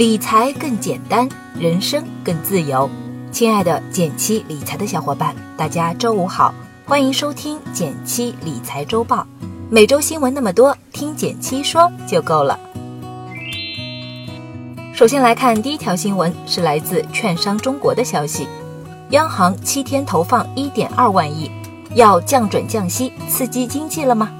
理财更简单，人生更自由。亲爱的减七理财的小伙伴，大家周五好，欢迎收听减七理财周报。每周新闻那么多，听减七说就够了。首先来看第一条新闻，是来自券商中国的消息：央行七天投放一点二万亿，要降准降息刺激经济了吗？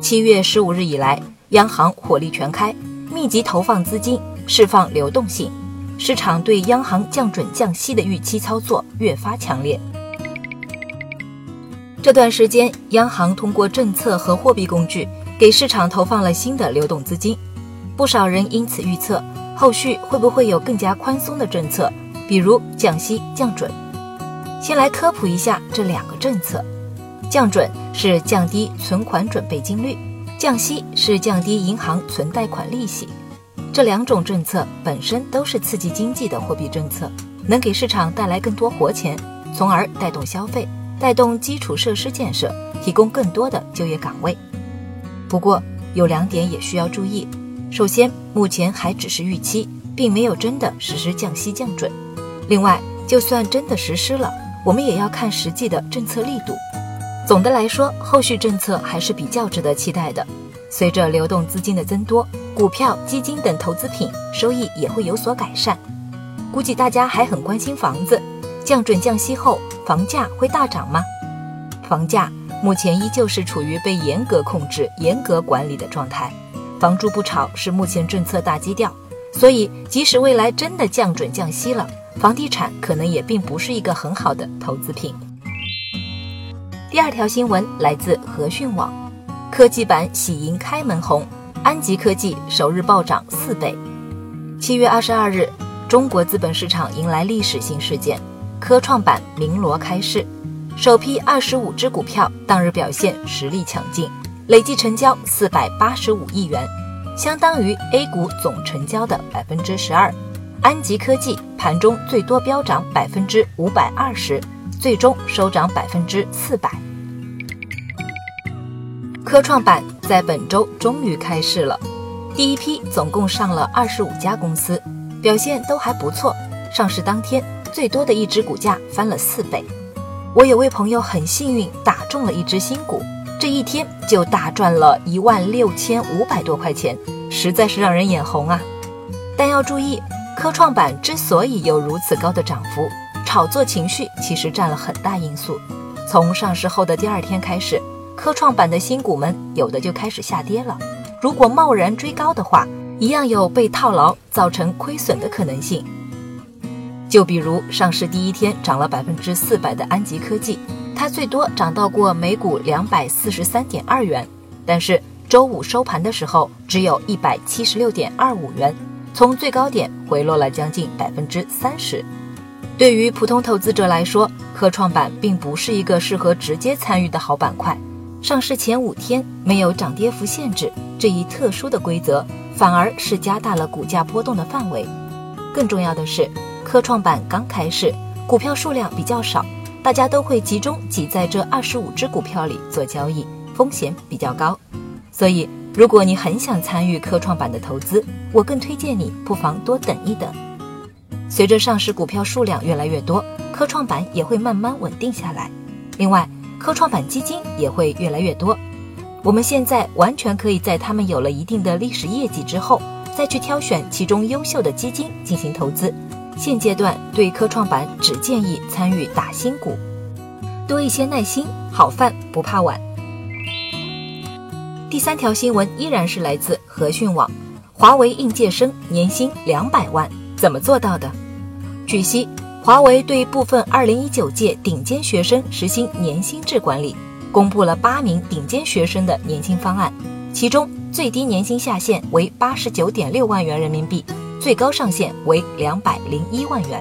七月十五日以来，央行火力全开，密集投放资金。释放流动性，市场对央行降准降息的预期操作越发强烈。这段时间，央行通过政策和货币工具给市场投放了新的流动资金，不少人因此预测后续会不会有更加宽松的政策，比如降息降准。先来科普一下这两个政策：降准是降低存款准备金率，降息是降低银行存贷款利息。这两种政策本身都是刺激经济的货币政策，能给市场带来更多活钱，从而带动消费，带动基础设施建设，提供更多的就业岗位。不过有两点也需要注意：首先，目前还只是预期，并没有真的实施降息降准；另外，就算真的实施了，我们也要看实际的政策力度。总的来说，后续政策还是比较值得期待的。随着流动资金的增多，股票、基金等投资品收益也会有所改善。估计大家还很关心房子，降准降息后房价会大涨吗？房价目前依旧是处于被严格控制、严格管理的状态，房住不炒是目前政策大基调。所以，即使未来真的降准降息了，房地产可能也并不是一个很好的投资品。第二条新闻来自和讯网。科技板喜迎开门红，安吉科技首日暴涨四倍。七月二十二日，中国资本市场迎来历史性事件，科创板鸣锣开市，首批二十五只股票当日表现实力强劲，累计成交四百八十五亿元，相当于 A 股总成交的百分之十二。安吉科技盘中最多飙涨百分之五百二十，最终收涨百分之四百。科创板在本周终于开市了，第一批总共上了二十五家公司，表现都还不错。上市当天，最多的一只股价翻了四倍。我有位朋友很幸运打中了一只新股，这一天就大赚了一万六千五百多块钱，实在是让人眼红啊！但要注意，科创板之所以有如此高的涨幅，炒作情绪其实占了很大因素。从上市后的第二天开始。科创板的新股们有的就开始下跌了，如果贸然追高的话，一样有被套牢造成亏损的可能性。就比如上市第一天涨了百分之四百的安吉科技，它最多涨到过每股两百四十三点二元，但是周五收盘的时候只有一百七十六点二五元，从最高点回落了将近百分之三十。对于普通投资者来说，科创板并不是一个适合直接参与的好板块。上市前五天没有涨跌幅限制这一特殊的规则，反而是加大了股价波动的范围。更重要的是，科创板刚开市，股票数量比较少，大家都会集中挤在这二十五只股票里做交易，风险比较高。所以，如果你很想参与科创板的投资，我更推荐你不妨多等一等。随着上市股票数量越来越多，科创板也会慢慢稳定下来。另外，科创板基金也会越来越多，我们现在完全可以在他们有了一定的历史业绩之后，再去挑选其中优秀的基金进行投资。现阶段对科创板只建议参与打新股，多一些耐心，好饭不怕晚。第三条新闻依然是来自和讯网，华为应届生年薪两百万，怎么做到的？据悉。华为对部分2019届顶尖学生实行年薪制管理，公布了八名顶尖学生的年薪方案，其中最低年薪下限为89.6万元人民币，最高上限为201万元。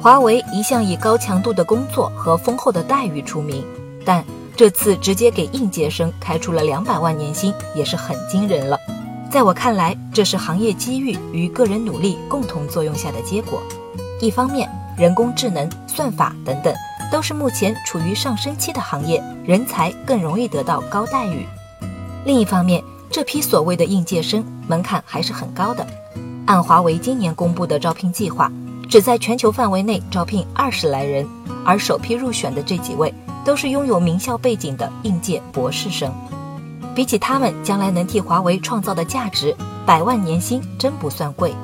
华为一向以高强度的工作和丰厚的待遇出名，但这次直接给应届生开出了200万年薪，也是很惊人了。在我看来，这是行业机遇与个人努力共同作用下的结果。一方面，人工智能、算法等等都是目前处于上升期的行业，人才更容易得到高待遇；另一方面，这批所谓的应届生门槛还是很高的。按华为今年公布的招聘计划，只在全球范围内招聘二十来人，而首批入选的这几位都是拥有名校背景的应届博士生。比起他们将来能替华为创造的价值，百万年薪真不算贵。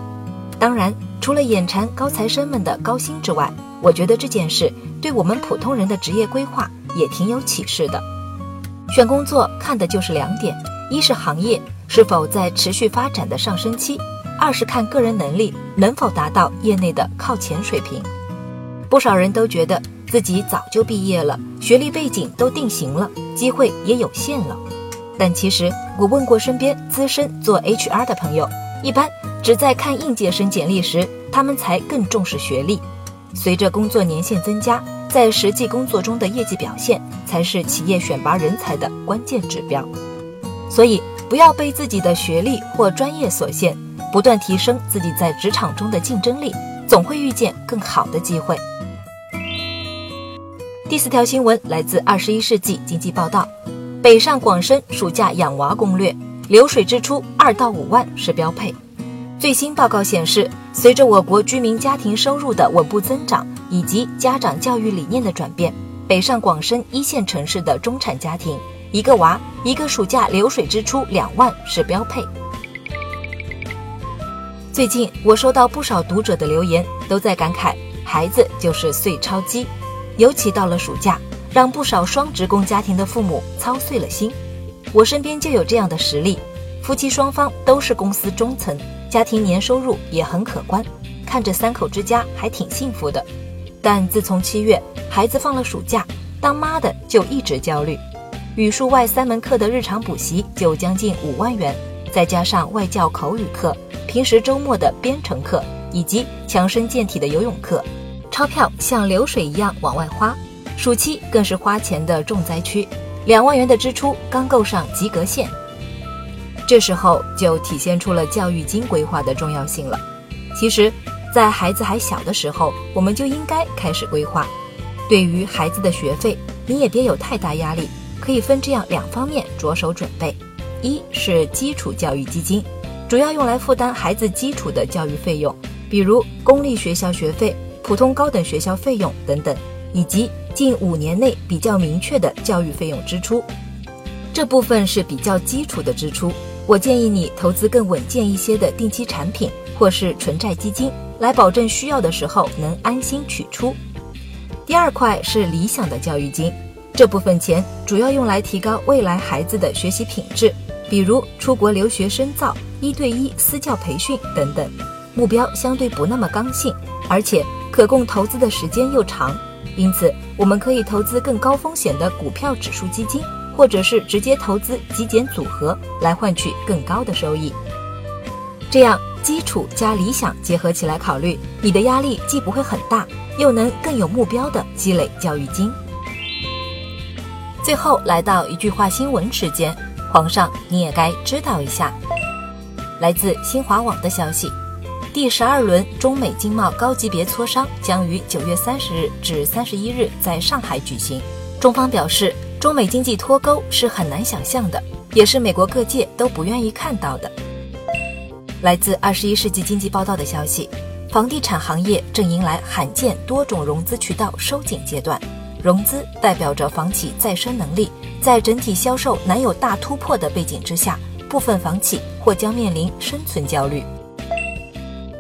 当然，除了眼馋高材生们的高薪之外，我觉得这件事对我们普通人的职业规划也挺有启示的。选工作看的就是两点：一是行业是否在持续发展的上升期；二是看个人能力能否达到业内的靠前水平。不少人都觉得自己早就毕业了，学历背景都定型了，机会也有限了。但其实我问过身边资深做 HR 的朋友，一般只在看应届生简历时，他们才更重视学历。随着工作年限增加，在实际工作中的业绩表现才是企业选拔人才的关键指标。所以，不要被自己的学历或专业所限，不断提升自己在职场中的竞争力，总会遇见更好的机会。第四条新闻来自《二十一世纪经济报道》，北上广深暑假养娃攻略，流水支出二到五万是标配。最新报告显示，随着我国居民家庭收入的稳步增长以及家长教育理念的转变，北上广深一线城市的中产家庭，一个娃一个暑假流水支出两万是标配。最近我收到不少读者的留言，都在感慨孩子就是碎钞机，尤其到了暑假，让不少双职工家庭的父母操碎了心。我身边就有这样的实例，夫妻双方都是公司中层。家庭年收入也很可观，看着三口之家还挺幸福的。但自从七月孩子放了暑假，当妈的就一直焦虑。语数外三门课的日常补习就将近五万元，再加上外教口语课、平时周末的编程课以及强身健体的游泳课，钞票像流水一样往外花。暑期更是花钱的重灾区，两万元的支出刚够上及格线。这时候就体现出了教育金规划的重要性了。其实，在孩子还小的时候，我们就应该开始规划。对于孩子的学费，你也别有太大压力，可以分这样两方面着手准备：一是基础教育基金，主要用来负担孩子基础的教育费用，比如公立学校学费、普通高等学校费用等等，以及近五年内比较明确的教育费用支出。这部分是比较基础的支出。我建议你投资更稳健一些的定期产品，或是纯债基金，来保证需要的时候能安心取出。第二块是理想的教育金，这部分钱主要用来提高未来孩子的学习品质，比如出国留学深造、一对一私教培训等等，目标相对不那么刚性，而且可供投资的时间又长，因此我们可以投资更高风险的股票指数基金。或者是直接投资极简组合来换取更高的收益，这样基础加理想结合起来考虑，你的压力既不会很大，又能更有目标的积累教育金。最后来到一句话新闻时间，皇上你也该知道一下。来自新华网的消息，第十二轮中美经贸高级别磋商将于九月三十日至三十一日在上海举行，中方表示。中美经济脱钩是很难想象的，也是美国各界都不愿意看到的。来自《二十一世纪经济报道》的消息，房地产行业正迎来罕见多种融资渠道收紧阶段，融资代表着房企再生能力，在整体销售难有大突破的背景之下，部分房企或将面临生存焦虑。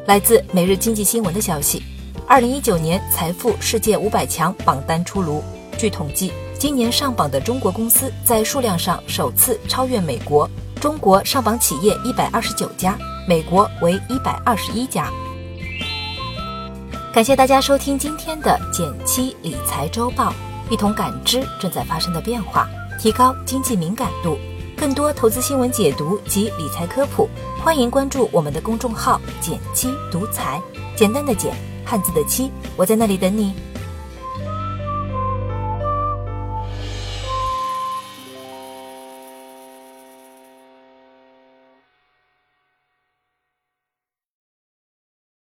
来自《每日经济新闻》的消息，二零一九年财富世界五百强榜单出炉，据统计。今年上榜的中国公司在数量上首次超越美国，中国上榜企业一百二十九家，美国为一百二十一家。感谢大家收听今天的减七理财周报，一同感知正在发生的变化，提高经济敏感度。更多投资新闻解读及理财科普，欢迎关注我们的公众号“简七独裁”，简单的简，汉字的七，我在那里等你。